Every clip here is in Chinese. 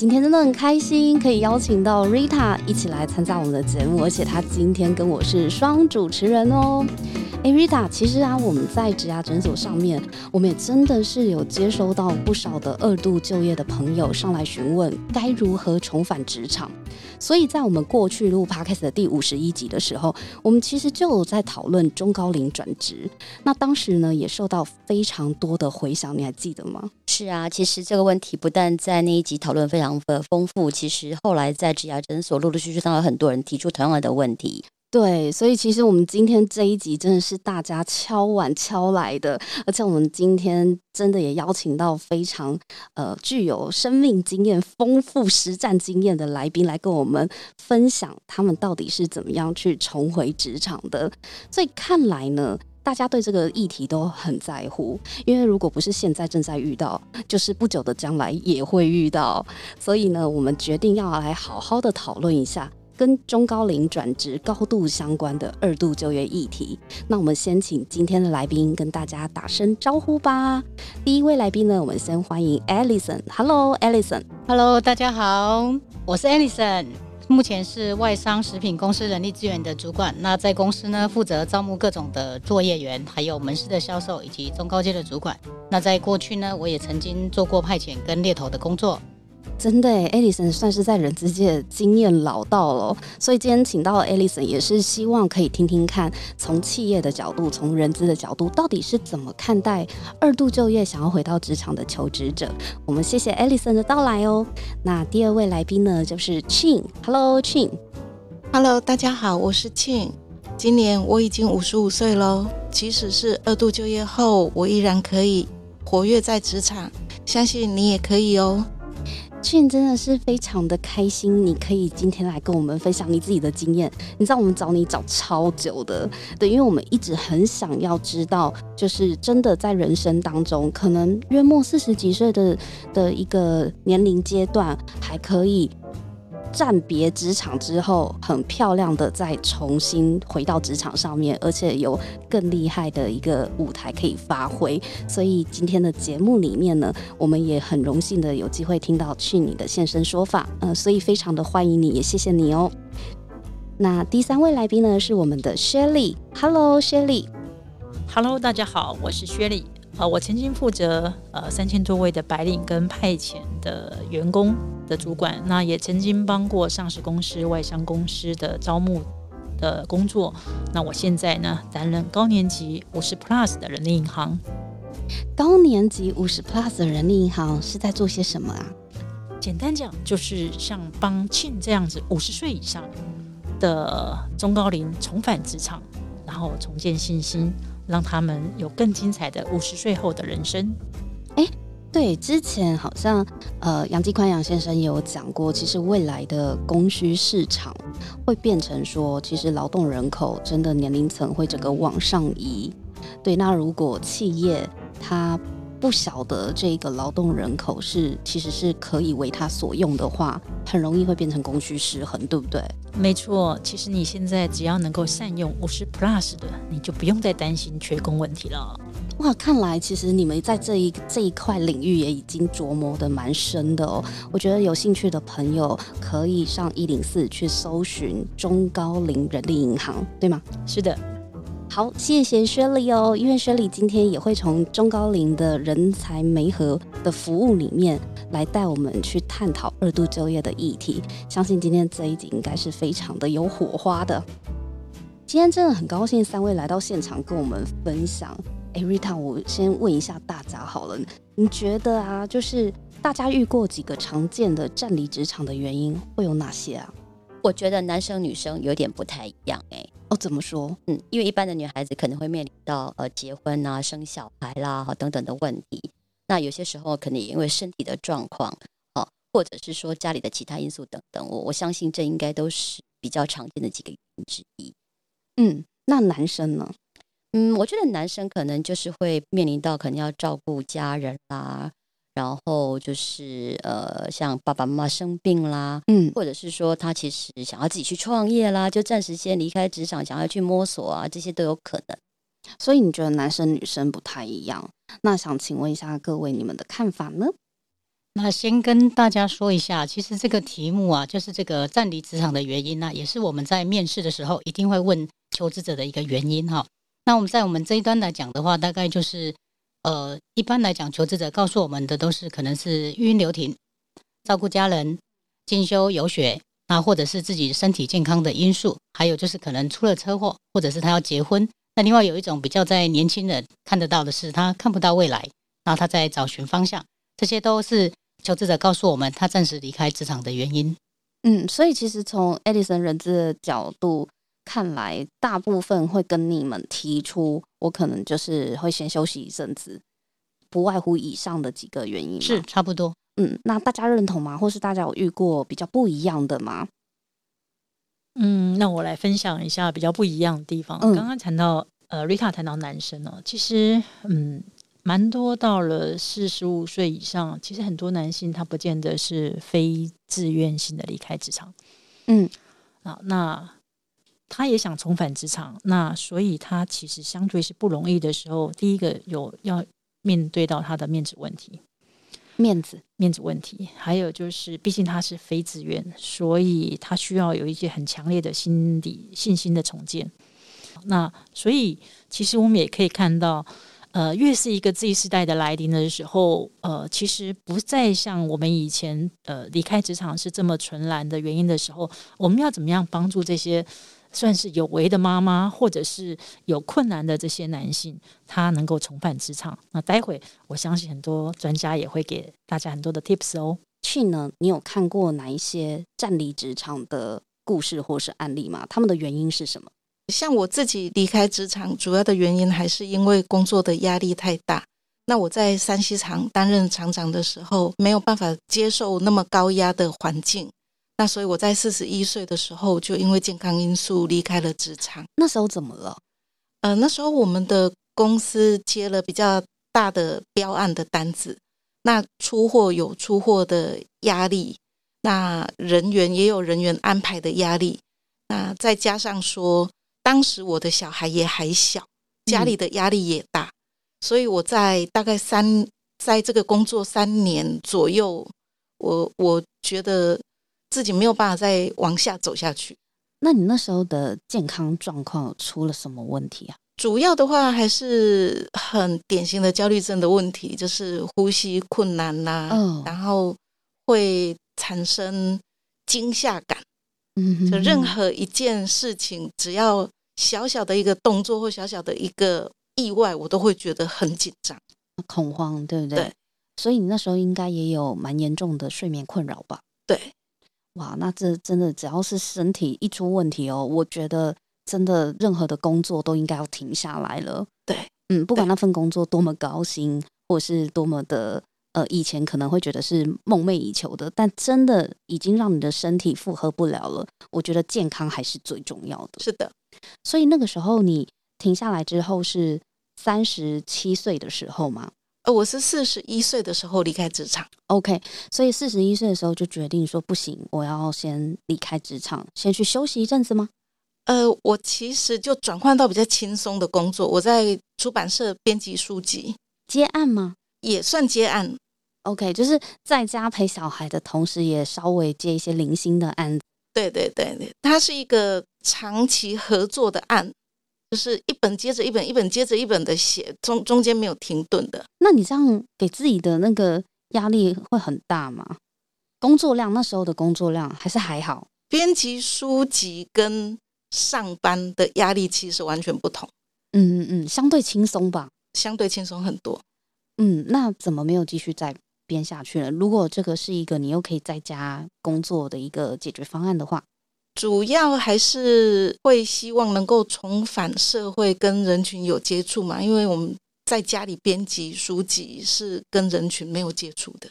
今天真的很开心，可以邀请到 Rita 一起来参加我们的节目，而且她今天跟我是双主持人哦。哎，Rita，其实啊，我们在职涯诊所上面，我们也真的是有接收到不少的二度就业的朋友上来询问该如何重返职场。所以在我们过去录 podcast 的第五十一集的时候，我们其实就有在讨论中高龄转职。那当时呢，也受到非常多的回响，你还记得吗？是啊，其实这个问题不但在那一集讨论非常的丰富，其实后来在职涯诊所陆陆续续上有很多人提出同样的问题。对，所以其实我们今天这一集真的是大家敲碗敲来的，而且我们今天真的也邀请到非常呃具有生命经验、丰富实战经验的来宾来跟我们分享他们到底是怎么样去重回职场的。所以看来呢，大家对这个议题都很在乎，因为如果不是现在正在遇到，就是不久的将来也会遇到。所以呢，我们决定要来好好的讨论一下。跟中高龄转职高度相关的二度就业议题，那我们先请今天的来宾跟大家打声招呼吧。第一位来宾呢，我们先欢迎 Alison。Hello，Alison。Hello，大家好，我是 Alison，目前是外商食品公司人力资源的主管。那在公司呢，负责招募各种的作业员，还有门市的销售以及中高阶的主管。那在过去呢，我也曾经做过派遣跟猎头的工作。真的，Alison 算是在人资界经验老道了，所以今天请到 Alison 也是希望可以听听看，从企业的角度，从人资的角度，到底是怎么看待二度就业想要回到职场的求职者。我们谢谢 Alison 的到来哦。那第二位来宾呢，就是 Chin，Hello Chin，Hello 大家好，我是 Chin，今年我已经五十五岁喽。即使是二度就业后，我依然可以活跃在职场，相信你也可以哦。俊真的是非常的开心，你可以今天来跟我们分享你自己的经验。你知道我们找你找超久的，对，因为我们一直很想要知道，就是真的在人生当中，可能约莫四十几岁的的一个年龄阶段，还可以。暂别职场之后，很漂亮的再重新回到职场上面，而且有更厉害的一个舞台可以发挥。所以今天的节目里面呢，我们也很荣幸的有机会听到去你的现身说法，嗯，所以非常的欢迎你，也谢谢你哦。那第三位来宾呢，是我们的 Shelly，Hello 薛丽，Hello，大家好，我是薛丽。呃，我曾经负责呃三千多位的白领跟派遣的员工的主管，那也曾经帮过上市公司、外商公司的招募的工作。那我现在呢，担任高年级五十 Plus 的人力银行。高年级五十 Plus 的人力银行是在做些什么啊？简单讲，就是像帮庆这样子五十岁以上的中高龄重返职场，然后重建信心。让他们有更精彩的五十岁后的人生。哎，对，之前好像呃杨继宽杨先生也有讲过，其实未来的供需市场会变成说，其实劳动人口真的年龄层会整个往上移。对，那如果企业它不晓得这个劳动人口是其实是可以为他所用的话，很容易会变成供需失衡，对不对？没错，其实你现在只要能够善用五十 plus 的，你就不用再担心缺工问题了。哇，看来其实你们在这一这一块领域也已经琢磨的蛮深的哦。我觉得有兴趣的朋友可以上一零四去搜寻中高龄人力银行，对吗？是的。好，谢谢薛丽哦，因为薛丽今天也会从中高龄的人才媒合的服务里面来带我们去探讨二度就业的议题。相信今天这一集应该是非常的有火花的。今天真的很高兴三位来到现场跟我们分享。哎，Rita，我先问一下大家好了，你觉得啊，就是大家遇过几个常见的站离职场的原因会有哪些啊？我觉得男生女生有点不太一样哎。哦，怎么说？嗯，因为一般的女孩子可能会面临到呃结婚啊、生小孩啦，哈等等的问题。那有些时候可能也因为身体的状况，哦，或者是说家里的其他因素等等，我我相信这应该都是比较常见的几个原因之一。嗯，那男生呢？嗯，我觉得男生可能就是会面临到可能要照顾家人啦，然后就是呃，像爸爸妈妈生病啦，嗯，或者是说他其实想要自己去创业啦，就暂时先离开职场，想要去摸索啊，这些都有可能。所以你觉得男生女生不太一样？那想请问一下各位，你们的看法呢？那先跟大家说一下，其实这个题目啊，就是这个暂离职场的原因呢、也是我们在面试的时候一定会问求职者的一个原因哈。那我们在我们这一端来讲的话，大概就是呃，一般来讲，求职者告诉我们的都是可能是育婴留停、照顾家人、进修游学，那或者是自己身体健康的因素，还有就是可能出了车祸，或者是他要结婚。那另外有一种比较在年轻人看得到的是，他看不到未来，然后他在找寻方向，这些都是求职者告诉我们他暂时离开职场的原因。嗯，所以其实从 Edison 人资的角度看来，大部分会跟你们提出，我可能就是会先休息一阵子，不外乎以上的几个原因。是，差不多。嗯，那大家认同吗？或是大家有遇过比较不一样的吗？嗯，那我来分享一下比较不一样的地方。嗯刚刚谈到呃，Rita 谈到男生哦，其实嗯，蛮多到了四十五岁以上，其实很多男性他不见得是非自愿性的离开职场嗯啊，那他也想重返职场，那所以他其实相对是不容易的时候，第一个有要面对到他的面子问题。面子，面子问题，还有就是，毕竟他是非自愿，所以他需要有一些很强烈的心理信心的重建。那所以，其实我们也可以看到，呃，越是一个 Z 时代的来临的时候，呃，其实不再像我们以前呃离开职场是这么纯然的原因的时候，我们要怎么样帮助这些算是有为的妈妈，或者是有困难的这些男性，他能够重返职场？那待会我相信很多专家也会给大家很多的 tips 哦。去呢？你有看过哪一些站离职场的故事或是案例吗？他们的原因是什么？像我自己离开职场，主要的原因还是因为工作的压力太大。那我在山西厂担任厂长的时候，没有办法接受那么高压的环境。那所以我在四十一岁的时候，就因为健康因素离开了职场。那时候怎么了？呃，那时候我们的公司接了比较大的标案的单子，那出货有出货的压力，那人员也有人员安排的压力，那再加上说，当时我的小孩也还小，家里的压力也大，所以我在大概三在这个工作三年左右，我我觉得自己没有办法再往下走下去。那你那时候的健康状况出了什么问题啊？主要的话还是很典型的焦虑症的问题，就是呼吸困难啦、哦然后会产生惊吓感，嗯就任何一件事情，只要小小的一个动作或小小的一个意外，我都会觉得很紧张。恐慌，对不对？对所以你那时候应该也有蛮严重的睡眠困扰吧？对，哇，那这真的只要是身体一出问题哦，我觉得真的任何的工作都应该要停下来了。对，嗯，不管那份工作多么高薪，或是多么的呃，以前可能会觉得是梦寐以求的，但真的已经让你的身体负荷不了了。我觉得健康还是最重要的。是的，所以那个时候你停下来之后是三十七岁的时候吗？呃，我是四十一岁的时候离开职场。OK，所以四十一岁的时候就决定说不行，我要先离开职场，先去休息一阵子吗？呃，我其实就转换到比较轻松的工作，我在出版社编辑书籍，接案吗也算接案。？OK，就是在家陪小孩的同时，也稍微接一些零星的案子。对对对对，它是一个长期合作的案，就是一本接着一本，一本接着一本的写，中中间没有停顿的。那你这样给自己的那个压力会很大吗？工作量那时候的工作量还是还好。编辑书籍跟上班的压力其实完全不同，嗯嗯嗯，相对轻松吧。相对轻松很多。嗯，那怎么没有继续再编下去呢？如果这个是一个你又可以在家工作的一个解决方案的话，主要还是会希望能够重返社会，跟人群有接触嘛，因为我们在家里编辑书籍是跟人群没有接触的。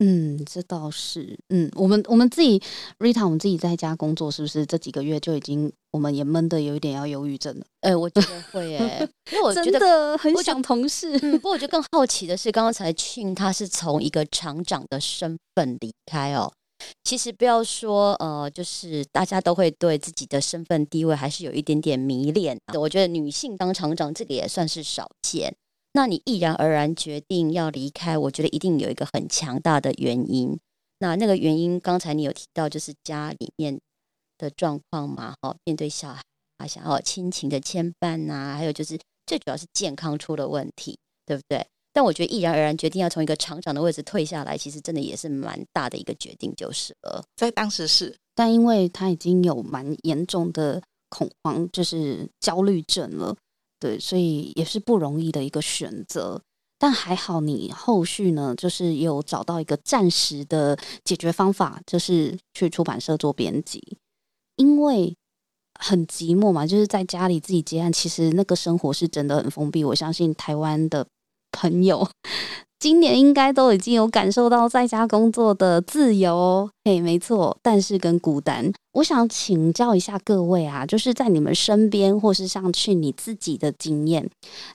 嗯，这倒是，嗯，我们我们自己，Rita，我们自己在家工作，是不是这几个月就已经，我们也闷的有一点要忧郁症了？哎，我觉得会哎，因为我觉真得的很我想同事。嗯，不过我觉得更好奇的是，刚刚才庆他是从一个厂长的身份离开哦。其实不要说呃，就是大家都会对自己的身份地位还是有一点点迷恋。我觉得女性当厂长这个也算是少见。那你毅然而然决定要离开，我觉得一定有一个很强大的原因。那那个原因，刚才你有提到，就是家里面的状况嘛，哈，面对小孩啊，想要亲情的牵绊呐，还有就是最主要是健康出了问题，对不对？但我觉得毅然而然决定要从一个厂长的位置退下来，其实真的也是蛮大的一个决定，就是了。在当时是但因为他已经有蛮严重的恐慌，就是焦虑症了，对，所以也是不容易的一个选择。但还好，你后续呢，就是有找到一个暂时的解决方法，就是去出版社做编辑，因为很寂寞嘛，就是在家里自己接案，其实那个生活是真的很封闭。我相信台湾的朋友今年应该都已经有感受到在家工作的自由，嘿，没错，但是跟孤单。我想请教一下各位啊，就是在你们身边，或是像去你自己的经验，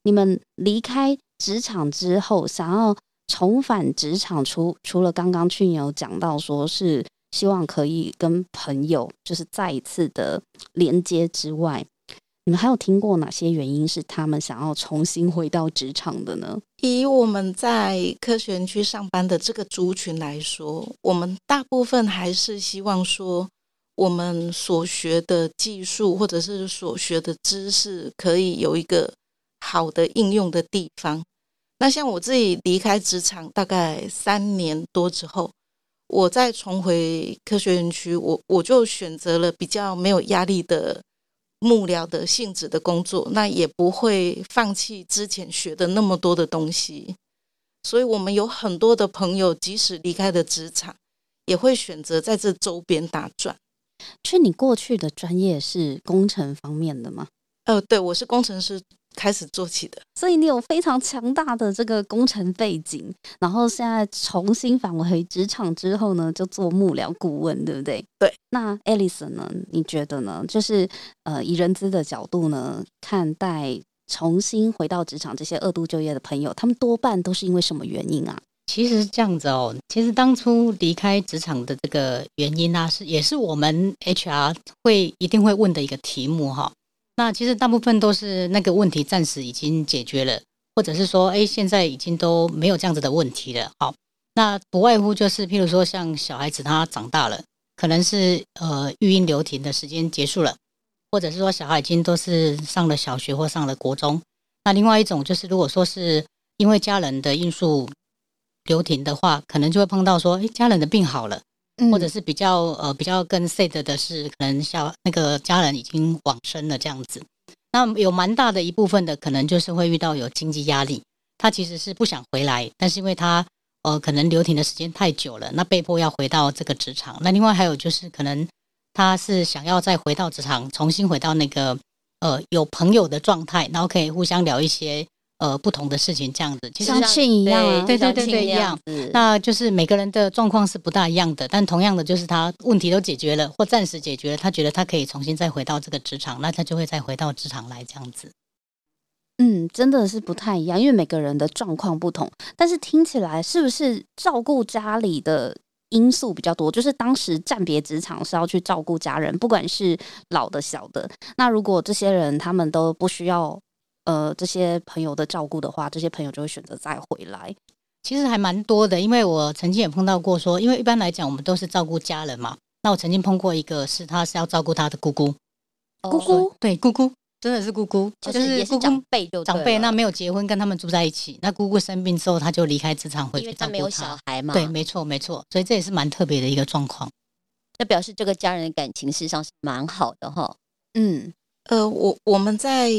你们离开职场之后，想要重返职场，除除了刚刚去年有讲到说是希望可以跟朋友就是再一次的连接之外，你们还有听过哪些原因是他们想要重新回到职场的呢？以我们在科学园区上班的这个族群来说，我们大部分还是希望说，我们所学的技术或者是所学的知识，可以有一个好的应用的地方。那像我自己离开职场大概三年多之后，我再重回科学园区，我我就选择了比较没有压力的幕僚的性质的工作，那也不会放弃之前学的那么多的东西。所以，我们有很多的朋友，即使离开了职场，也会选择在这周边打转。去你过去的专业是工程方面的吗？呃，对，我是工程师开始做起的。所以你有非常强大的这个工程背景，然后现在重新返回职场之后呢，就做幕僚顾问，对不对？对。那 Alison 呢？你觉得呢？就是呃，以人资的角度呢，看待重新回到职场这些二度就业的朋友，他们多半都是因为什么原因啊？其实是这样子哦，其实当初离开职场的这个原因呢、是也是我们 HR 会一定会问的一个题目哈。那其实大部分都是那个问题暂时已经解决了，或者是说，哎，现在已经都没有这样子的问题了。好，那不外乎就是，譬如说像小孩子他长大了，可能是呃育婴留停的时间结束了，或者是说小孩已经都是上了小学或上了国中。那另外一种就是，如果说是因为家人的因素留停的话，可能就会碰到说，哎，家人的病好了，嗯或者是比较呃比较更 sad 的是，可能小那个家人已经往生了这样子。那有蛮大的一部分的可能就是会遇到有经济压力，他其实是不想回来，但是因为他呃可能留停的时间太久了，那被迫要回到这个职场。那另外还有就是可能他是想要再回到职场，重新回到那个呃有朋友的状态，然后可以互相聊一些呃不同的事情这样子。其实像庆一样啊对对对对一样。那就是每个人的状况是不大一样的，但同样的就是他问题都解决了或暂时解决了，他觉得他可以重新再回到这个职场，那他就会再回到职场来这样子。嗯，真的是不太一样，因为每个人的状况不同。但是听起来是不是照顾家里的因素比较多？就是当时暂别职场是要去照顾家人，不管是老的小的。那如果这些人他们都不需要呃这些朋友的照顾的话，这些朋友就会选择再回来。其实还蛮多的，因为我曾经也碰到过说，因为一般来讲我们都是照顾家人嘛。那我曾经碰过一个是他是要照顾他的姑姑，姑姑对姑姑真的是姑姑，就是也是姑姑长辈就长辈，那没有结婚跟他们住在一起，那姑姑生病之后他就离开职场回因去照顾为他没有小孩嘛，对，没错没错，所以这也是蛮特别的一个状况。那表示这个家人的感情事实上是蛮好的哈。嗯，呃，我我们在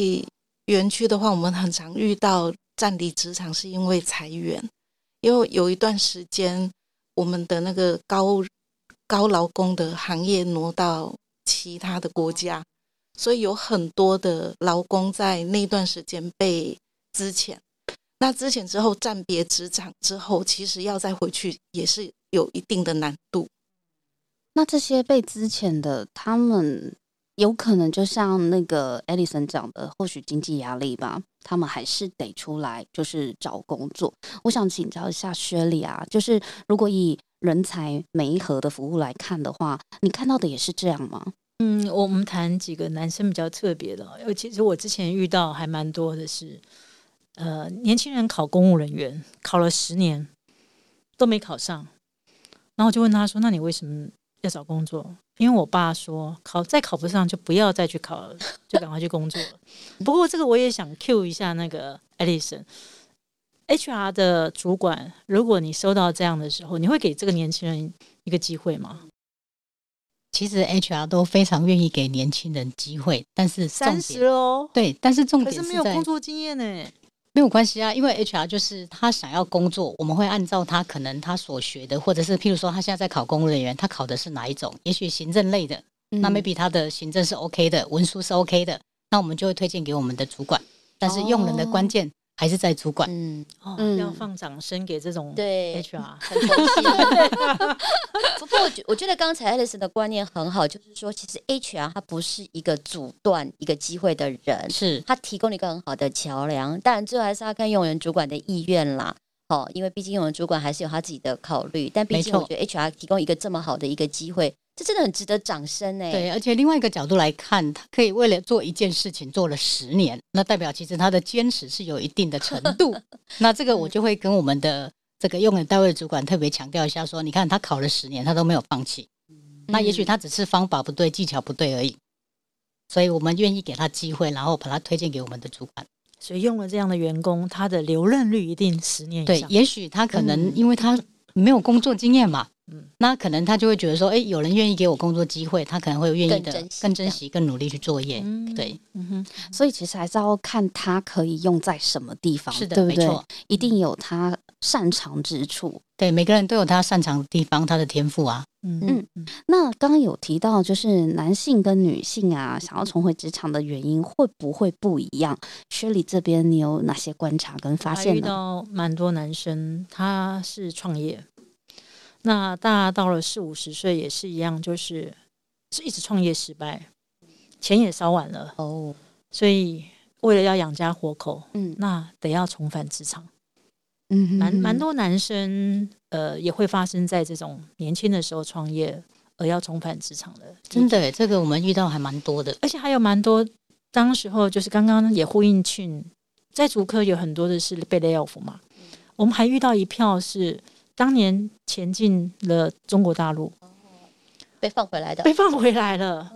园区的话，我们很常遇到暂离职场是因为裁员，因为有一段时间我们的那个高高劳工的行业挪到其他的国家，所以有很多的劳工在那段时间被资遣。那资遣之后暂别职场之后，其实要再回去也是有一定的难度。那这些被资遣的，他们有可能就像那个 Edison 讲的，或许经济压力吧，他们还是得出来就是找工作。我想请教一下薛丽啊，就是如果以人才每一盒的服务来看的话，你看到的也是这样吗？嗯，我们谈几个男生比较特别的，因为其实我之前遇到还蛮多的是，呃，年轻人考公务人员考了十年都没考上，然后我就问他说：“那你为什么要找工作？”因为我爸说考再考不上就不要再去考了，就赶快去工作了。不过这个我也想 Q 一下那个 Edison，HR 的主管，如果你收到这样的时候，你会给这个年轻人一个机会吗？其实 HR 都非常愿意给年轻人机会，但是重三十哦，对，但是重点是没有工作经验呢。没有关系啊，因为 HR 就是他想要工作，我们会按照他可能他所学的，或者是譬如说他现在在考公务人员，他考的是哪一种？也许行政类的，那嗯 maybe 他的行政是 OK 的，文书是 OK 的，那我们就会推荐给我们的主管。但是用人的关键还是在主管。嗯，哦，嗯要放掌声给这种对 HR。很佛系。不过我觉我觉得刚才 Alice 的观念很好，就是说，其实 HR 它不是一个阻断一个机会的人，是他提供了一个很好的桥梁。当然，最后还是要看用人主管的意愿啦。哦，因为毕竟用人主管还是有他自己的考虑，但毕竟我觉得 HR 提供一个这么好的一个机会，这真的很值得掌声哎。对，而且另外一个角度来看，他可以为了做一件事情做了十年，那代表其实他的坚持是有一定的程度。那这个我就会跟我们的这个用人单位主管特别强调一下，说，你看他考了十年，他都没有放弃。那也许他只是方法不对、技巧不对而已，所以我们愿意给他机会，然后把他推荐给我们的主管。所以用了这样的员工，他的留任率一定十年以对，上。也许他可能嗯因为他没有工作经验嘛，嗯那可能他就会觉得说，哎，有人愿意给我工作机会，他可能会愿意的更珍惜更珍惜、更努力去作业。嗯对，嗯哼，所以其实还是要看他可以用在什么地方，是的，对不对？没错。一定有他擅长之处。对，每个人都有他擅长的地方，他的天赋啊。嗯嗯嗯，那刚刚有提到，就是男性跟女性啊，想要重回职场的原因会不会不一样？薛里这边你有哪些观察跟发我还遇现？到蛮多男生，他是创业，那大家到了四五十岁也是一样，就是是一直创业失败，钱也烧完了，哦，所以为了要养家活口，嗯。那得要重返职场。嗯蛮蛮多男生呃也会发生在这种年轻的时候创业而要重返职场的，真的耶，这个我们遇到还蛮多的。而且还有蛮多，当时候就是刚刚也呼应去，在竹科有很多的是被 lay off 嘛，我们还遇到一票是当年前进了中国大陆，被放回来的被放回来了。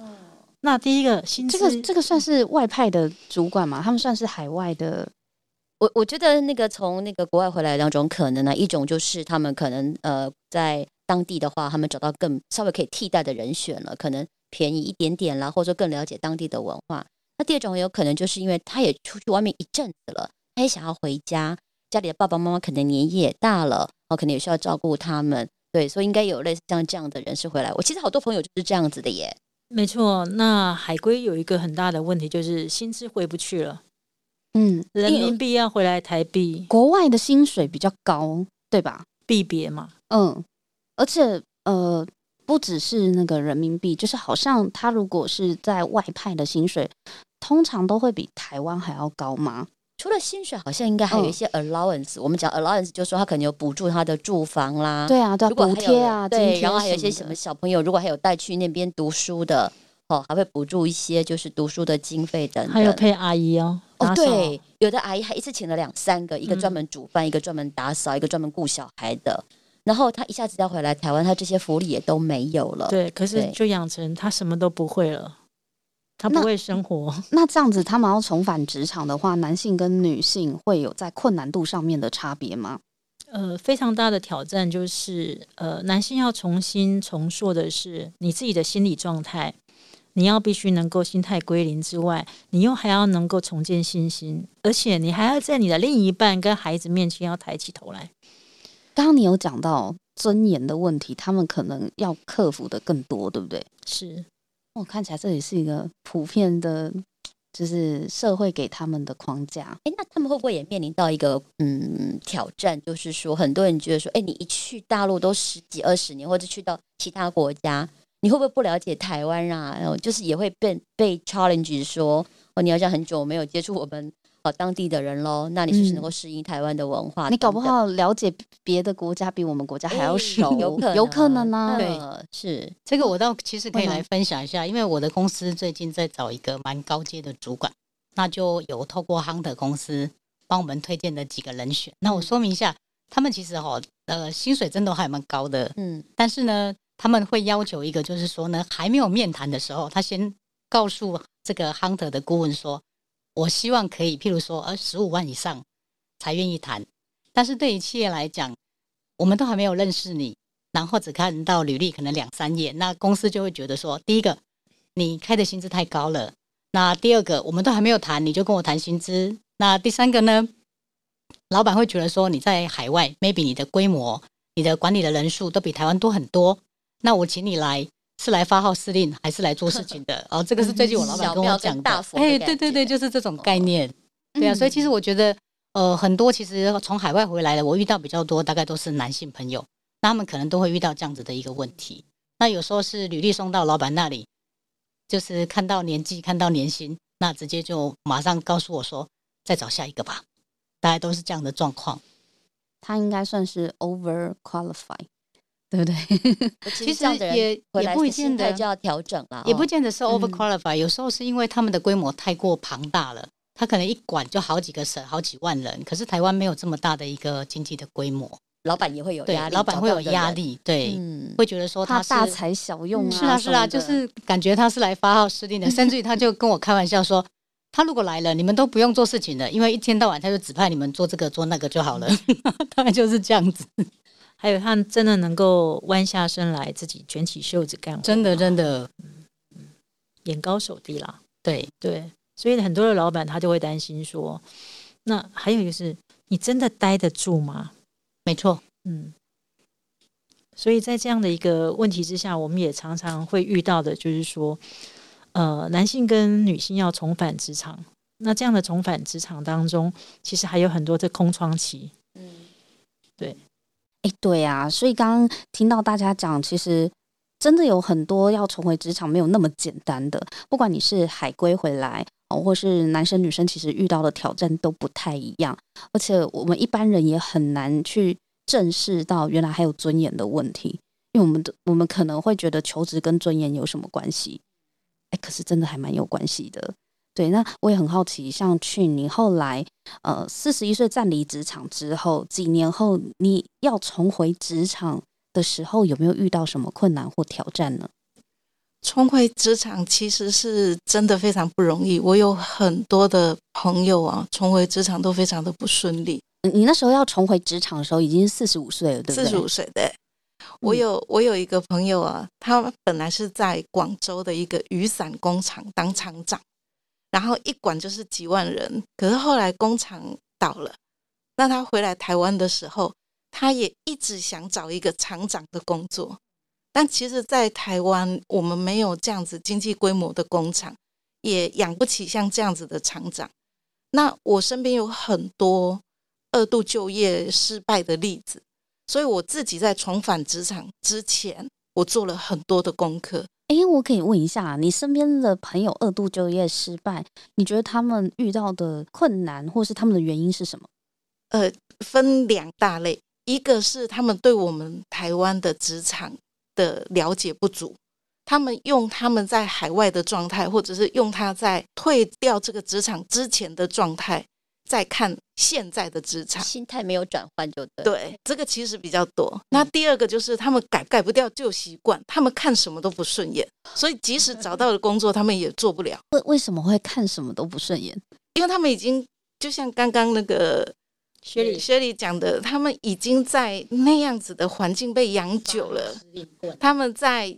那第一个薪资，这个这个算是外派的主管嘛？他们算是海外的，我我觉得那个从那个国外回来的两种可能呢，一种就是他们可能呃在当地的话，他们找到更稍微可以替代的人选了，可能便宜一点点啦，或者说更了解当地的文化。那第二种有可能就是因为他也出去外面一阵子了，他也想要回家，家里的爸爸妈妈可能年纪也大了，哦，可能也需要照顾他们，对，所以应该有类似像这样的人士回来。我其实好多朋友就是这样子的耶，没错。那海归有一个很大的问题就是薪资回不去了，嗯，人民币要回来台币国外的薪水比较高，对吧？币别嘛，嗯，而且呃，不只是那个人民币，就是好像他如果是在外派的薪水，通常都会比台湾还要高吗？除了薪水，好像应该还有一嗯些 allowance、我们讲 allowance 就是说他可能有补助他的住房啦，对啊，对啊，补如果还有贴啊，对，然后还有一些什么小朋友，如果还有带去那边读书的，哦，还会补助一些就是读书的经费等等。还有配阿姨哦，哦，对，有的阿姨还一次请了两三个，一个专嗯门煮饭，一个专门打扫，一个专门顾小孩的。然后他一下子要回来台湾，他这些福利也都没有了。对，可是就养成他什么都不会了，他不会生活。那这样子，他们要重返职场的话，男性跟女性会有在困难度上面的差别吗？呃，非常大的挑战就是，呃，男性要重新重塑的是你自己的心理状态，你要必须能够心态归零之外，你又还要能够重建信心，而且你还要在你的另一半跟孩子面前要抬起头来。刚刚你有讲到尊严的问题，他们可能要克服的更多，对不对？是，我看起来这也是一个普遍的就是社会给他们的框架。哎，那他们会不会也面临到一个嗯挑战？就是说，很多人觉得说，哎，你一去大陆都十几二十年，或者去到其他国家，你会不会不了解台湾啊？然后就是也会被被 challenge 说，哦，你好像很久没有接触我们。哦，当地的人喽，那你是不是能够适应台湾的文化？你搞不好了解别的国家比我们国家还要熟，有可有可能呢。对，是这个我倒其实可以来分享一下，因为我的公司最近在找一个蛮高阶的主管，那就有透过 Hunter 公司帮我们推荐的几个人选。那我说明一下，他们其实哈呃薪水真的还蛮高的，嗯，但是呢他们会要求一个，就是说呢还没有面谈的时候，他先告诉这个 Hunter 的顾问说。我希望可以，譬如说，呃，十五万以上才愿意谈。但是对于企业来讲，我们都还没有认识你，然后只看到履历，可能两三页，那公司就会觉得说，第一个，你开的薪资太高了；那第二个，我们都还没有谈，你就跟我谈薪资；那第三个呢，老板会觉得说，你在海外，maybe 你的规模、你的管理的人数都比台湾多很多，那我请你来。是来发号施令还是来做事情的？哦，这个是最近我老板跟我讲的。哎，对对对，就是这种概念。对啊，所以其实我觉得，呃，很多其实从海外回来的，我遇到比较多，大概都是男性朋友，那他们可能都会遇到这样子的一个问题。那有时候是履历送到老板那里，就是看到年纪、看到年薪，那直接就马上告诉我说，再找下一个吧。大概都是这样的状况。他应该算是 over qualified。对不对？其实也也不见得就要调整了，也不见得是 over qualify。有时候是因为他们的规模太过庞大了，他可能一管就好几个省、好几万人。可是台湾没有这么大的一个经济的规模，老板也会有压力，老板会有压力，对，会觉得说他大材小用啊，是啊是啊，就是感觉他是来发号施令的。甚至于他就跟我开玩笑说，他如果来了，你们都不用做事情了，因为一天到晚他就指派你们做这个做那个就好了，大概就是这样子。还有他真的能够弯下身来自己卷起袖子干活，真的真的，眼高手低啦。对对，所以很多的老板他就会担心说，那还有就是你真的待得住吗？没错，嗯。所以在这样的一个问题之下，我们也常常会遇到的，就是说，呃，男性跟女性要重返职场，那这样的重返职场当中，其实还有很多的空窗期。哎，对啊，所以刚刚听到大家讲，其实真的有很多要重回职场没有那么简单的。不管你是海归回来哦，或是男生女生，其实遇到的挑战都不太一样。而且我们一般人也很难去正视到原来还有尊严的问题，因为我们的我们可能会觉得求职跟尊严有什么关系？哎，可是真的还蛮有关系的。对，那我也很好奇，像去你后来，呃，四十一岁暂离职场之后，几年后你要重回职场的时候，有没有遇到什么困难或挑战呢？重回职场其实是真的非常不容易，我有很多的朋友啊，重回职场都非常的不顺利。你那时候要重回职场的时候，已经四十五岁了，对不对？四十五岁，对。我有我有一个朋友啊，他本来是在广州的一个雨伞工厂当厂长。然后一管就是几万人，可是后来工厂倒了，那他回来台湾的时候，他也一直想找一个厂长的工作，但其实，在台湾我们没有这样子经济规模的工厂，也养不起像这样子的厂长。那我身边有很多二度就业失败的例子，所以我自己在重返职场之前，我做了很多的功课。哎，我可以问一下，你身边的朋友二度就业失败，你觉得他们遇到的困难，或是他们的原因是什么？呃，分两大类，一个是他们对我们台湾的职场的了解不足，他们用他们在海外的状态，或者是用他在退掉这个职场之前的状态。再看现在的职场，心态没有转换就对。对，这个其实比较多。那第二个就是他们改改不掉旧习惯，他们看什么都不顺眼，所以即使找到了工作，他们也做不了。为为什么会看什么都不顺眼？因为他们已经就像刚刚那个薛里薛里讲的，他们已经在那样子的环境被养久了。他们在，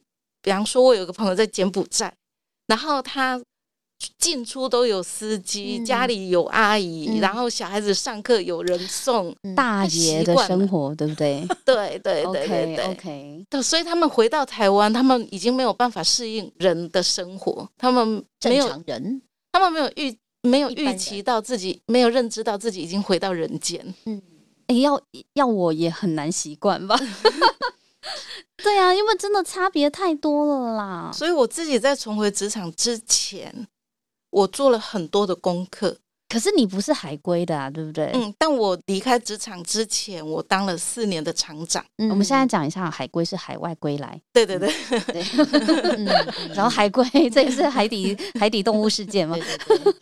比方说，我有个朋友在柬埔寨，然后他。进出都有司机，家里有阿姨，然后小孩子上课有人送，大爷的生活，对不对？对对对对，OK。所以他们回到台湾，他们已经没有办法适应人的生活，他们没有人，他们没有预没有预期到自己，没有认知到自己已经回到人间。嗯，哎、要要我也很难习惯吧？对啊，因为真的差别太多了啦。所以我自己在重回职场之前，我做了很多的功课。可是你不是海归的啊，对不对？嗯，但我离开职场之前，我当了四年的厂长。嗯我们现在讲一下，海归是海外归来，对对对，对，嗯，然后海龟这也是海底 海底动物事件嘛对？对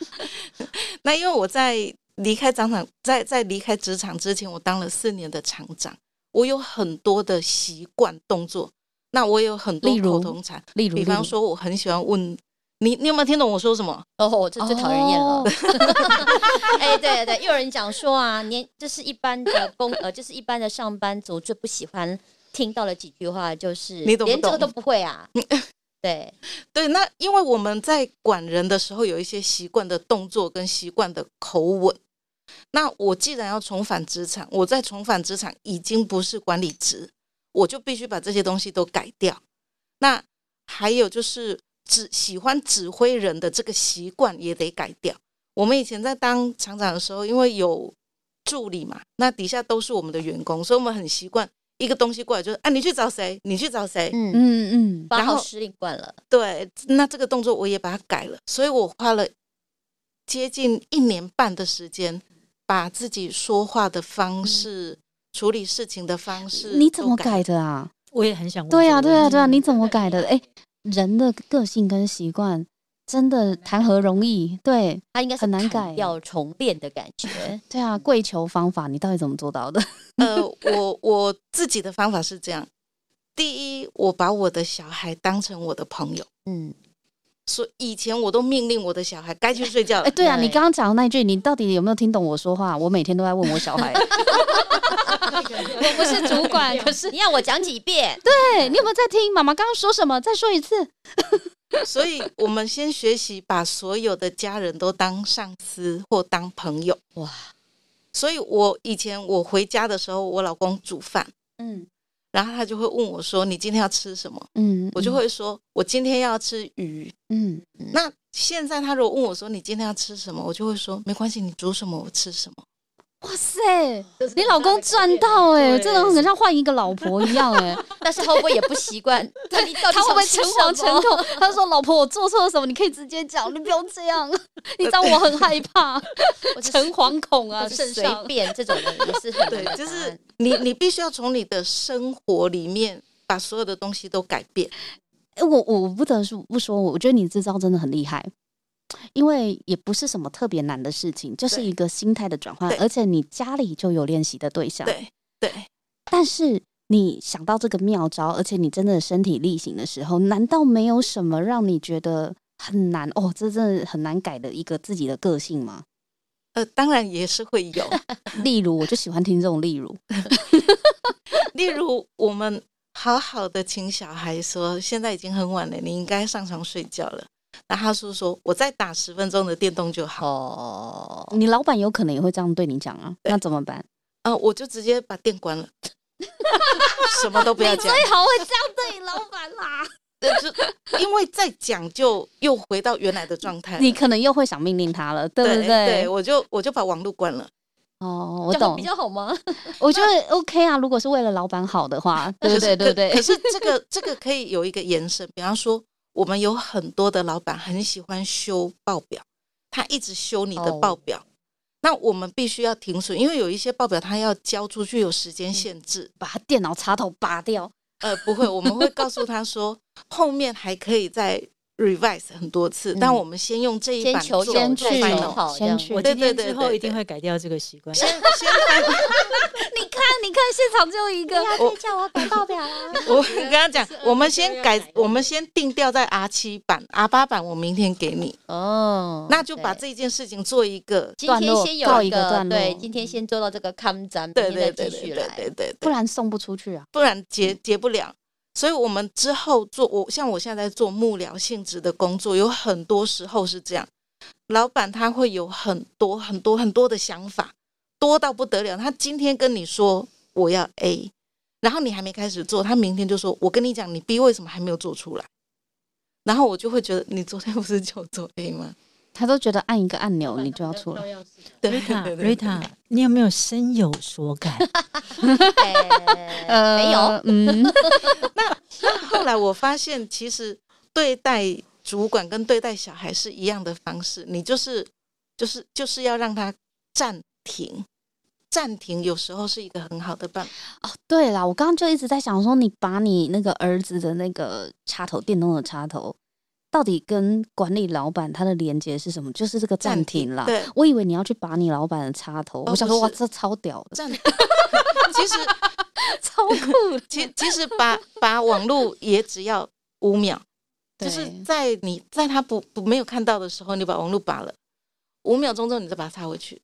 对，那因为我在离开职场，在在离开职场之前，我当了四年的厂长，我有很多的习惯动作。那我有很多口头禅，例如，比方说我很喜欢问你，你有没有听懂我说什么？哦，这最讨人厌了哦。哎，对对对，又有人讲说啊，年就是一般的工呃，就是一般的上班族最不喜欢听到的几句话，就是你懂连这个都不会啊。对，对，那因为我们在管人的时候有一些习惯的动作跟习惯的口吻。那我既然要重返职场，我在重返职场已经不是管理职，我就必须把这些东西都改掉。那还有就是指喜欢指挥人的这个习惯也得改掉。我们以前在当厂长的时候，因为有助理嘛，那底下都是我们的员工，所以我们很习惯一个东西过来就是啊，你去找谁，你去找谁，嗯，嗯嗯，八然后号司令惯了。对，那这个动作我也把它改了，所以我花了接近一年半的时间，把自己说话的方式、处理事情的方式，你怎么？改的啊？我也很想问对啊，对啊，对啊，你怎么改的？哎，人的个性跟习惯真的谈何容易？对他应该很难改要重练的感觉。对啊，跪求方法，你到底怎么做到的？呃，我我自己的方法是这样：第一，我把我的小孩当成我的朋友，嗯，所以以前我都命令我的小孩该去睡觉了哎，。对啊，对你刚刚讲的那一句，你到底有没有听懂我说话？我每天都在问我小孩，我不是主管，可是你要我讲几遍？对你有没有在听？妈妈刚刚说什么？再说一次。所以我们先学习把所有的家人都当上司或当朋友。哇，所以我以前我回家的时候，我老公煮饭，嗯然后他就会问我说：“你今天要吃什么？”嗯，我就会说：“我今天要吃鱼。嗯，那现在他如果问我说：“你今天要吃什么？”我就会说：“没关系，你煮什么我吃什么。哇塞，你老公赚到哎，对真的很像换一个老婆一样哎。但是会不会也不习惯？他你到底他会不会诚惶诚恐？他说：“老婆，我做错了什么？你可以直接讲，你不用这样。你知道我很害怕，我诚惶恐啊，随。便这种人也是很”对就是你，你必须要从你的生活里面把所有的东西都改变。哎，我我不得不不说，我觉得你这招真的很厉害，因为也不是什么特别难的事情，就是一个心态的转换，而且你家里就有练习的对象。对对，但是你想到这个妙招，而且你真的身体力行的时候，难道没有什么让你觉得很难哦？这真的很难改的一个自己的个性吗？呃，当然也是会有。例如，我就喜欢听这种例如，例如，我们好好的请小孩说：“现在已经很晚了，你应该上床睡觉了。”那他说：“说我再打十分钟的电动就好。哦，你老板有可能也会这样对你讲啊，那怎么办？呃，我就直接把电关了，什么都不要讲。好会这样对你老板啦！因为再讲就又回到原来的状态。你可能又会想命令他了，对对不对？对，我就我就把网络关了。哦，我懂比，较好吗？我觉得 OK 啊。如果是为了老板好的话，对不对？对不对可？是这个这个可以有一个延伸，比方说，我们有很多的老板很喜欢修报表，他一直修你的哦报表。那我们必须要停损，因为有一些报表他要交出去有时间限制。把他电脑插头拔掉，呃，不会，我们会告诉他说，后面还可以再 revise 很多次，嗯但我们先用这一版先求做 final 好，这样先去对我今天对对对之后一定会改掉这个习惯。先 你看，你看，现场只有一个，我叫我改报表啦！我跟他讲，我们先改，我们先定调在 R 七版、R 八版，我明天给你，哦，那就把这件事情做一个。今段落天先有一个段落对，今天先做到这个康展，对对对。对对对，不然送不出去啊。不然结结不了。所以我们之后做，我像我现在在做幕僚性质的工作，有很多时候是这样，老板他会有很多很多很多的想法，多到不得了。他今天跟你说我要 A，然后你还没开始做，他明天就说：“我跟你讲，你 B 为什么还没有做出来？”然后我就会觉得，你昨天不是就做 A 吗？他都觉得按一个按钮 你就要出来。瑞塔，对对瑞塔，你有没有深有所感？呃，没有，嗯，那后来我发现，其实对待主管跟对待小孩是一样的方式，你就是就是就是要让他暂停，暂停有时候是一个很好的办法。哦，对啦，我刚刚就一直在想说，你把你那个儿子的那个插头，电动的插头，到底跟管理老板他的连接是什么？就是这个暂停啦。对，我以为你要去拔你老板的插头，哦我想说哇，这超屌的，暂停。其实 超酷。其其实拔拔网络也只要五秒，就是在你在他不不没有看到的时候，你把网络拔了，五秒钟之后你再把它插回去。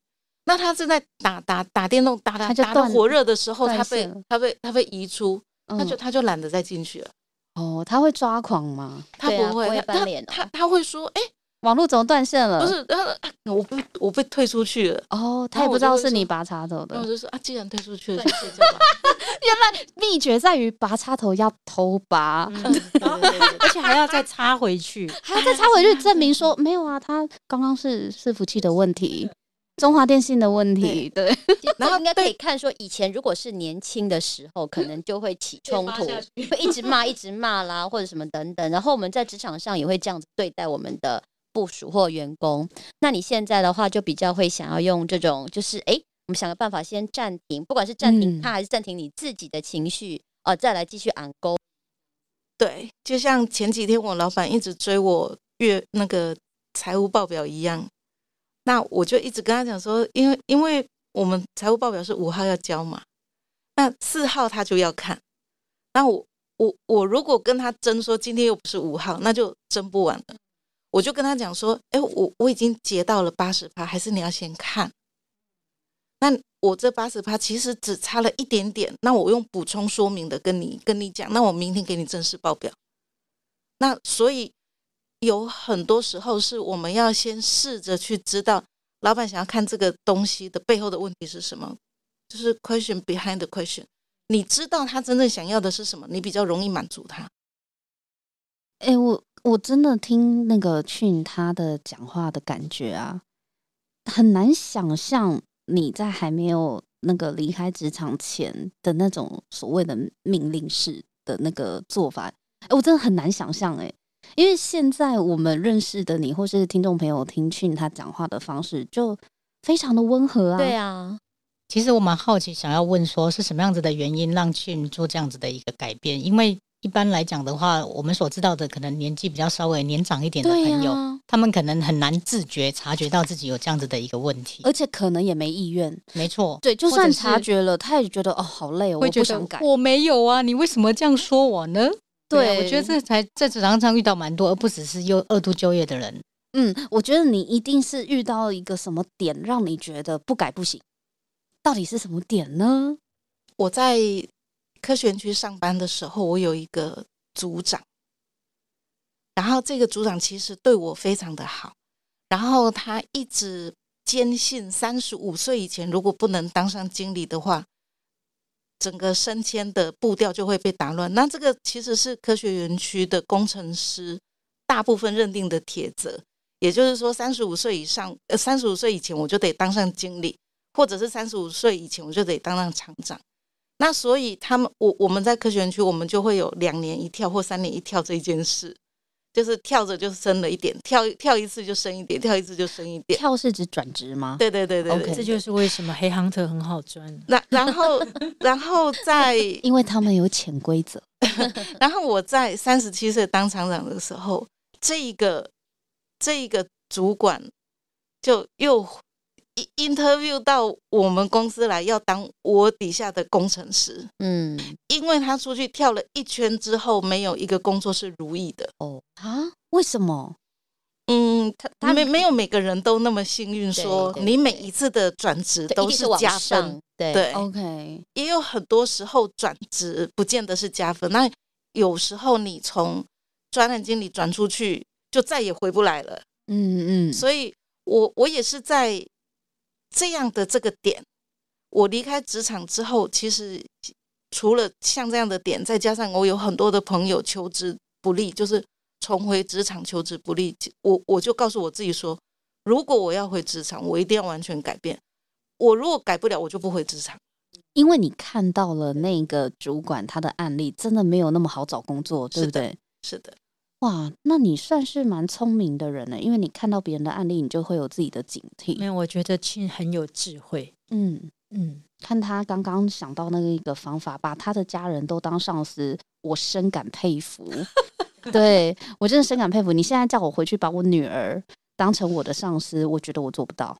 那他正在打打打电动打打他就打到火热的时候，他被他被他被移出，他就嗯他就懒得再进去了。哦，他会抓狂吗？他对啊不会，不会他他翻脸哦他他会说，哎、网络怎么断线了？不是，他我被我被退出去了。哦，他也不知道是你拔插头的然后我。就说啊，既然退出去了，就睡觉吧。秘诀在于拔插头要偷拔，嗯 对对对对而且还要再插回去。还要再插回去证明说没有啊，他刚刚是伺服器的问题，中华电信的问题。对，然后应该可以看说，以前如果是年轻的时候，可能就会起冲突，会一直骂、一直骂啦，或者什么等等。然后我们在职场上也会这样子对待我们的部署或员工。那你现在的话，就比较会想要用这种，就是哎，诶我们想个办法先暂停，不管是暂停嗯他，还是暂停你自己的情绪，呃，再来继续昂勾。对，就像前几天我老板一直追我月那个财务报表一样，那我就一直跟他讲说，因为因为我们财务报表是五号要交嘛，那四号他就要看，那我我我如果跟他争说今天又不是五号，那就争不完了。我就跟他讲说，哎，我我已经结到了八十趴，还是你要先看？那我这八十趴其实只差了一点点，那我用补充说明的跟你跟你讲，那我明天给你正式报表。那所以有很多时候是我们要先试着去知道老板想要看这个东西的背后的问题是什么，就是 question behind the question。你知道他真正想要的是什么，你比较容易满足他。哎、我我真的听那个俊他的讲话的感觉啊，很难想象你在还没有那个离开职场前的那种所谓的命令式的那个做法。哎、我真的很难想象哎、因为现在我们认识的你，或是听众朋友听俊他讲话的方式，就非常的温和啊。对啊，其实我蛮好奇，想要问说是什么样子的原因让俊做这样子的一个改变？因为一般来讲的话，我们所知道的可能年纪比较稍微年长一点的朋友，呀、他们可能很难自觉察觉到自己有这样子的一个问题。而且可能也没意愿。没错，对，就算察觉了，他也觉得哦好累哦，我会觉得不想改。我没有啊，你为什么这样说我呢？对我觉得这才在职场上遇到蛮多，而不只是又二度就业的人。嗯，我觉得你一定是遇到一个什么点，让你觉得不改不行。到底是什么点呢？我在科学园区上班的时候，我有一个组长，然后这个组长其实对我非常的好，然后他一直坚信三十五岁以前如果不能当上经理的话，整个升迁的步调就会被打乱。那这个其实是科学园区的工程师大部分认定的铁则，也就是说，三十五岁以上，呃，三十五岁以前我就得当上经理，或者是三十五岁以前我就得当上厂长。那所以他们，我我们在科学园区，我们就会有两年一跳或三年一跳这一件事，就是跳着就升了一点，跳跳一次就升一点，跳一次就升一点。跳是指转职吗？对对对对这就是为什么黑 hunter 很好赚。然然后然后在 因为他们有潜规则。然后我在三十七岁当厂长的时候，这一个这一个主管就又 interview 到我们公司来，要当我底下的工程师，嗯，因为他出去跳了一圈之后，没有一个工作是如意的。哦，啊？为什么？嗯，他他没没有每个人都那么幸运，说你每一次的转职都是加分对，OK，也有很多时候转职不见得是加分，那有时候你从专案经理转出去，就再也回不来了。嗯嗯，所以我我也是在这样的这个点，我离开职场之后，其实除了像这样的点，再加上我有很多的朋友求职不利，就是重回职场求职不利，我我就告诉我自己说，如果我要回职场，我一定要完全改变。我如果改不了，我就不回职场。因为你看到了那个主管他的案例，真的没有那么好找工作，对不对？是的，哇，那你算是蛮聪明的人呢，因为你看到别人的案例，你就会有自己的警惕。没有，我觉得亲很有智慧。嗯，嗯，看他刚刚想到那个一个方法，把他的家人都当上司，我深感佩服。对我真的深感佩服。你现在叫我回去把我女儿当成我的上司，我觉得我做不到。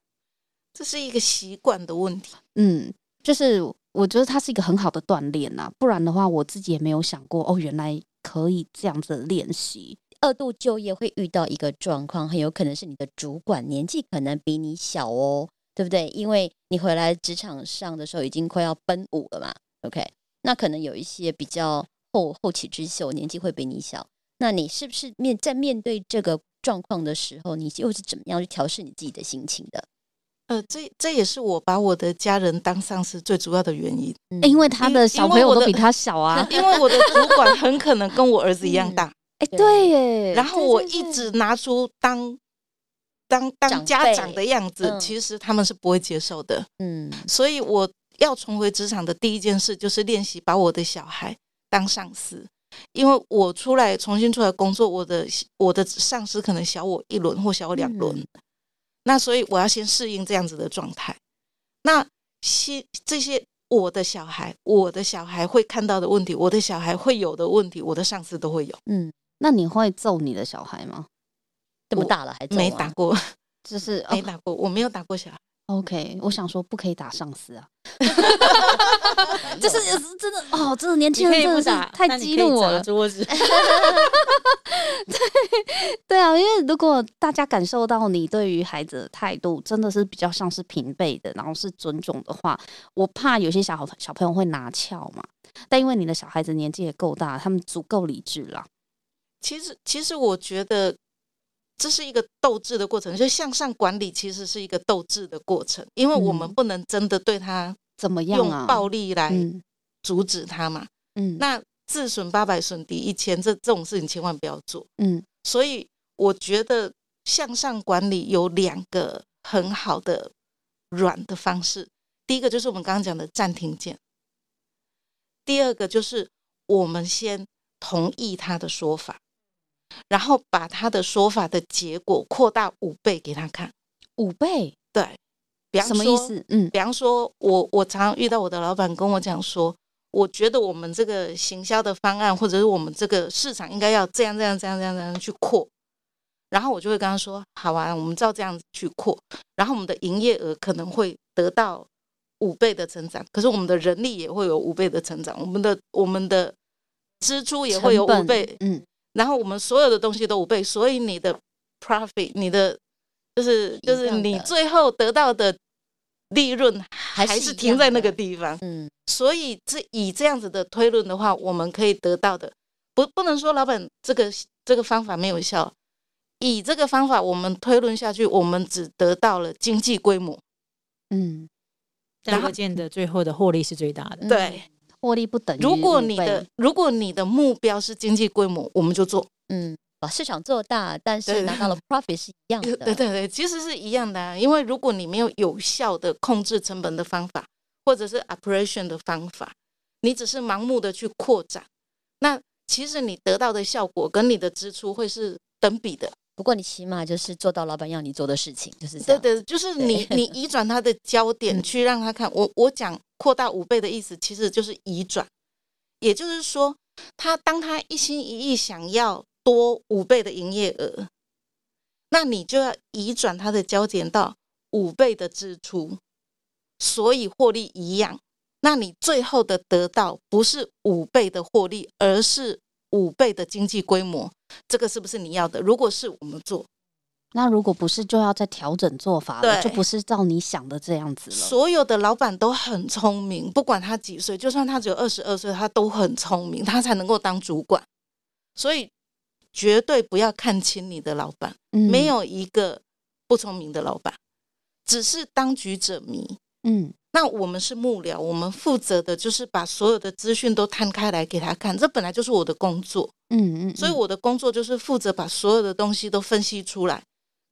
这是一个习惯的问题。嗯，就是我觉得它是一个很好的锻炼呐，不然的话，我自己也没有想过哦，原来可以这样子练习。二度就业会遇到一个状况，很有可能是你的主管年纪可能比你小哦，对不对？因为你回来职场上的时候已经快要奔五了嘛，OK？那可能有一些比较后后起之秀，年纪会比你小，那你是不是面在面对这个状况的时候，你又是怎么样去调试你自己的心情的？呃，这这也是我把我的家人当上司最主要的原因，嗯因为他的小朋友都比他小啊。因为我的主管很可能跟我儿子一样大，哎，对对耶。然后我一直拿出当当当家长的样子，嗯其实他们是不会接受的。嗯所以我要重回职场的第一件事就是练习把我的小孩当上司，因为我出来重新出来工作，我的我的上司可能小我一轮或小我两轮，嗯那所以我要先适应这样子的状态。那些这些我的小孩，我的小孩会看到的问题，我的小孩会有的问题，我的上司都会有。嗯，那你会揍你的小孩吗？这么大了还揍啊没打过，就是哦没打过，我没有打过小孩。OK，我想说不可以打上司啊，就是真的哦，真的年轻人真的是太激怒我了。桌子。对啊，因为如果大家感受到你对于孩子的态度真的是比较像是平辈的，然后是尊重的话，我怕有些小小朋友会拿翘嘛。但因为你的小孩子年纪也够大，他们足够理智了。其实，其实我觉得这是一个斗志的过程，就向上管理其实是一个斗志的过程，因为我们嗯。不能真的对他怎么样用啊？暴力来嗯。阻止他嘛。嗯。那自损八百，损敌一千，这这种事情千万不要做。嗯。所以我觉得向上管理有两个很好的软的方式，第一个就是我们刚刚讲的暂停键，第二个就是我们先同意他的说法，然后把他的说法的结果扩大五倍给他看。五倍对，比方什么意说？思？嗯比方说，我我常常遇到我的老板跟我讲说，我觉得我们这个行销的方案，或者是我们这个市场应该要这样这样这样这样这样去扩，然后我就会跟他说，好啊，我们照这样子去扩，然后我们的营业额可能会得到五倍的增长，可是我们的人力也会有五倍的成长，我们的我们的支出也会有五倍，嗯然后我们所有的东西都五倍，所以你的 profit，你的就是就是你最后得到的利润还是停在那个地方。嗯所以这以这样子的推论的话，我们可以得到的不不能说老板这个这个方法没有效，以这个方法我们推论下去，我们只得到了经济规模。嗯，但不见得最后的获利是最大的。对，获利不等于如果你的如果你的目标是经济规模，我们就做。嗯，把市场做大，但是拿到了 profit 是一样的。对对对，其实是一样的、啊，因为如果你没有有效的控制成本的方法，或者是 operation 的方法，你只是盲目的去扩展，那其实你得到的效果跟你的支出会是等比的。不过你起码就是做到老板要你做的事情，就是这样。对对，就是你你移转他的焦点嗯去让他看。我我讲扩大五倍的意思，其实就是移转，也就是说，他当他一心一意想要多五倍的营业额，那你就要移转他的焦点到五倍的支出，所以获利一样。那你最后的得到不是五倍的获利，而是五倍的经济规模。这个是不是你要的？如果是我们做，那如果不是，就要再调整做法了，对就不是照你想的这样子了。所有的老板都很聪明，不管他几岁，就算他只有二十二岁，他都很聪明，他才能够当主管。所以绝对不要看轻你的老板，嗯没，有一个不聪明的老板，只是当局者迷。嗯那我们是幕僚，我们负责的就是把所有的资讯都摊开来给他看，这本来就是我的工作。嗯嗯，所以我的工作就是负责把所有的东西都分析出来，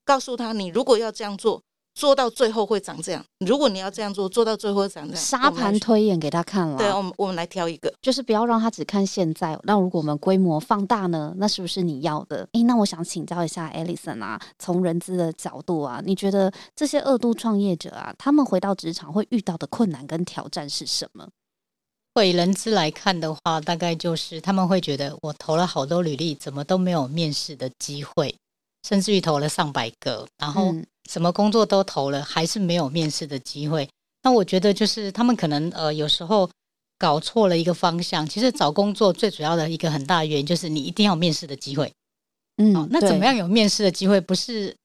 告诉他，你如果要这样做，做到最后会长这样；如果你要这样做，做到最后会长这样。沙盘推演给他看了。对，我们我们来挑一个，就是不要让他只看现在。那如果我们规模放大呢？那是不是你要的？诶，那我想请教一下 Alison 啊，从人资的角度啊，你觉得这些二度创业者啊，他们回到职场会遇到的困难跟挑战是什么？会人资来看的话，大概就是他们会觉得我投了好多履历，怎么都没有面试的机会，甚至于投了上百个，然后什么工作都投了，还是没有面试的机会。那我觉得就是他们可能呃有时候搞错了一个方向。其实找工作最主要的一个很大的原因就是你一定要面试的机会。嗯，那怎么样有面试的机会？不是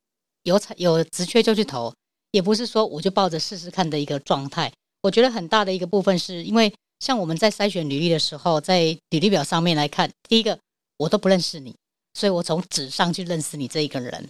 有才有职缺就去投，也不是说我就抱着试试看的一个状态。我觉得很大的一个部分是因为。像我们在筛选履历的时候，在履历表上面来看，第一个我都不认识你，所以我从纸上去认识你这一个人，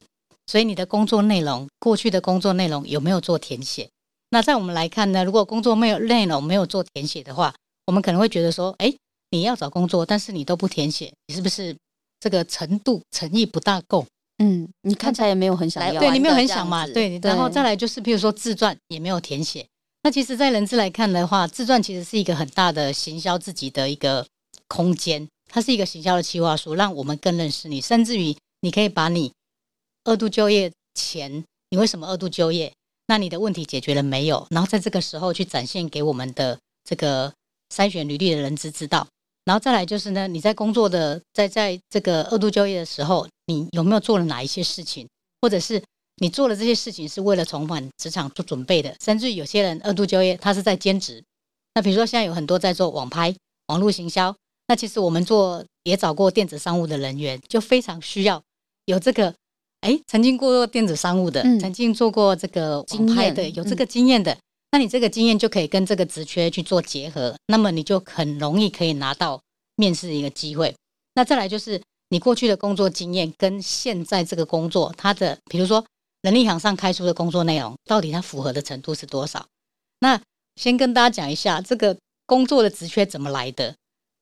所以你的工作内容，过去的工作内容有没有做填写？那在我们来看呢，如果工作没有内容没有做填写的话，我们可能会觉得说，哎，你要找工作，但是你都不填写，你是不是这个程度诚意不大够？嗯，你看起来也没有很想要，对你没有很想嘛？对，然后再来就是，譬如说自传也没有填写。那其实，在人资来看的话，自传其实是一个很大的行销自己的一个空间，它是一个行销的企划书，让我们更认识你，甚至于你可以把你二度就业前，你为什么二度就业？那你的问题解决了没有？然后在这个时候去展现给我们的这个筛选履历的人资知道。然后再来就是呢，你在工作的在在这个二度就业的时候，你有没有做了哪一些事情，或者是？你做了这些事情是为了重返职场做准备的，甚至有些人二度就业，他是在兼职。那比如说现在有很多在做网拍、网络行销，那其实我们做也找过电子商务的人员，就非常需要有这个，哎，曾经过电子商务的，曾经做过这个网拍的，有这个经验的，那你这个经验就可以跟这个职缺去做结合，那么你就很容易可以拿到面试的一个机会。那再来就是你过去的工作经验跟现在这个工作，它的比如说。人力行上开出的工作内容，到底它符合的程度是多少？那先跟大家讲一下，这个工作的职缺怎么来的？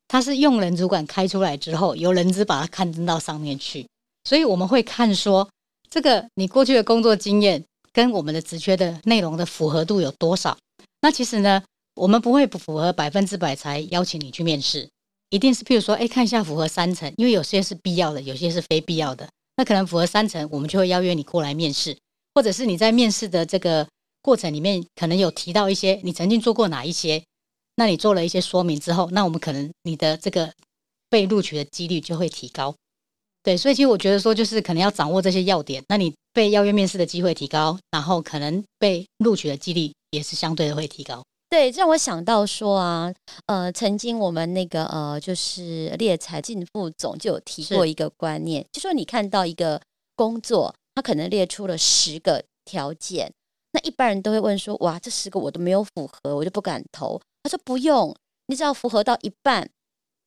它是用人主管开出来之后，由人资把它刊登到上面去。所以我们会看说，这个你过去的工作经验跟我们的职缺的内容的符合度有多少？那其实呢，我们不会不符合百分之百才邀请你去面试，一定是譬如说，哎，看一下符合三成，因为有些是必要的，有些是非必要的。那可能符合三成，我们就会邀约你过来面试，或者是你在面试的这个过程里面，可能有提到一些你曾经做过哪一些，那你做了一些说明之后，那我们可能你的这个被录取的几率就会提高。对，所以其实我觉得说，就是可能要掌握这些要点，那你被邀约面试的机会提高，然后可能被录取的几率也是相对的会提高。对，让我想到说啊，呃，曾经我们那个呃，就是猎才进副总就有提过一个观念，就说你看到一个工作，他可能列出了十个条件，那一般人都会问说，哇，这十个我都没有符合，我就不敢投。他说不用，你只要符合到一半。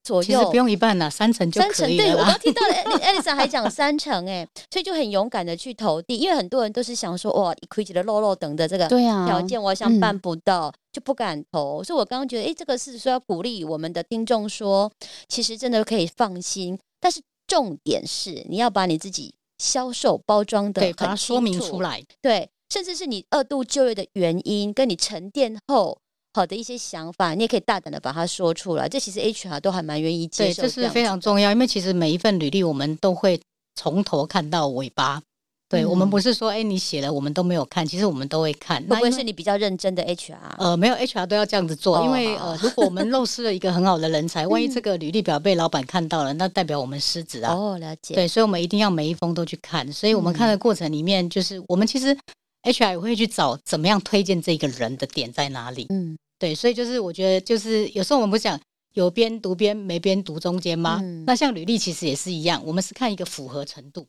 左右其实不用一半了，三成就可以了。三成，对我刚听到了，艾丽莎还讲三成，哎，所以就很勇敢的去投递，因为很多人都是想说，哇，亏起了漏漏等的这个条件，我想办不到，就不敢投。所以我刚刚觉得，哎，这个是说要鼓励我们的听众说，其实真的可以放心，但是重点是你要把你自己销售包装的把它说明出来，对，甚至是你二度就业的原因，跟你沉淀后。好的一些想法，你也可以大胆的把它说出来。这其实 HR 都还蛮愿意接受。对，这是非常重要，因为其实每一份履历我们都会从头看到尾巴。对，我们不是说哎你写了我们都没有看，其实我们都会看。会不会是你比较认真的 HR？呃，没有 HR 都要这样子做，因为呃，如果我们漏失了一个很好的人才，万一这个履历表被老板看到了，那代表我们失职啊。哦，了解。对，所以我们一定要每一封都去看。所以我们看的过程里面，就是我们其实 HR 也会去找怎么样推荐这个人的点在哪里。嗯。对，所以就是我觉得，就是有时候我们不讲有边读边，没边读中间吗？那像履历其实也是一样，我们是看一个符合程度。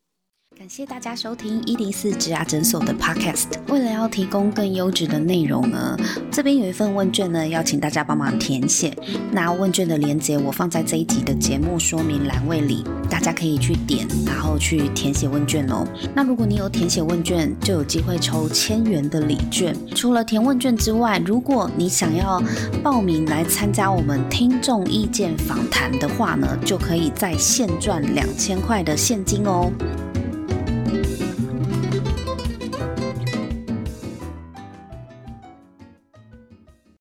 感谢大家收听一零四植牙诊所的 Podcast。为了要提供更优质的内容呢，这边有一份问卷呢，要请大家帮忙填写。那问卷的链接我放在这一集的节目说明栏位里，大家可以去点，然后去填写问卷哦。那如果你有填写问卷，就有机会抽千元的礼券。除了填问卷之外，如果你想要报名来参加我们听众意见访谈的话呢，就可以在线赚两千块的现金哦。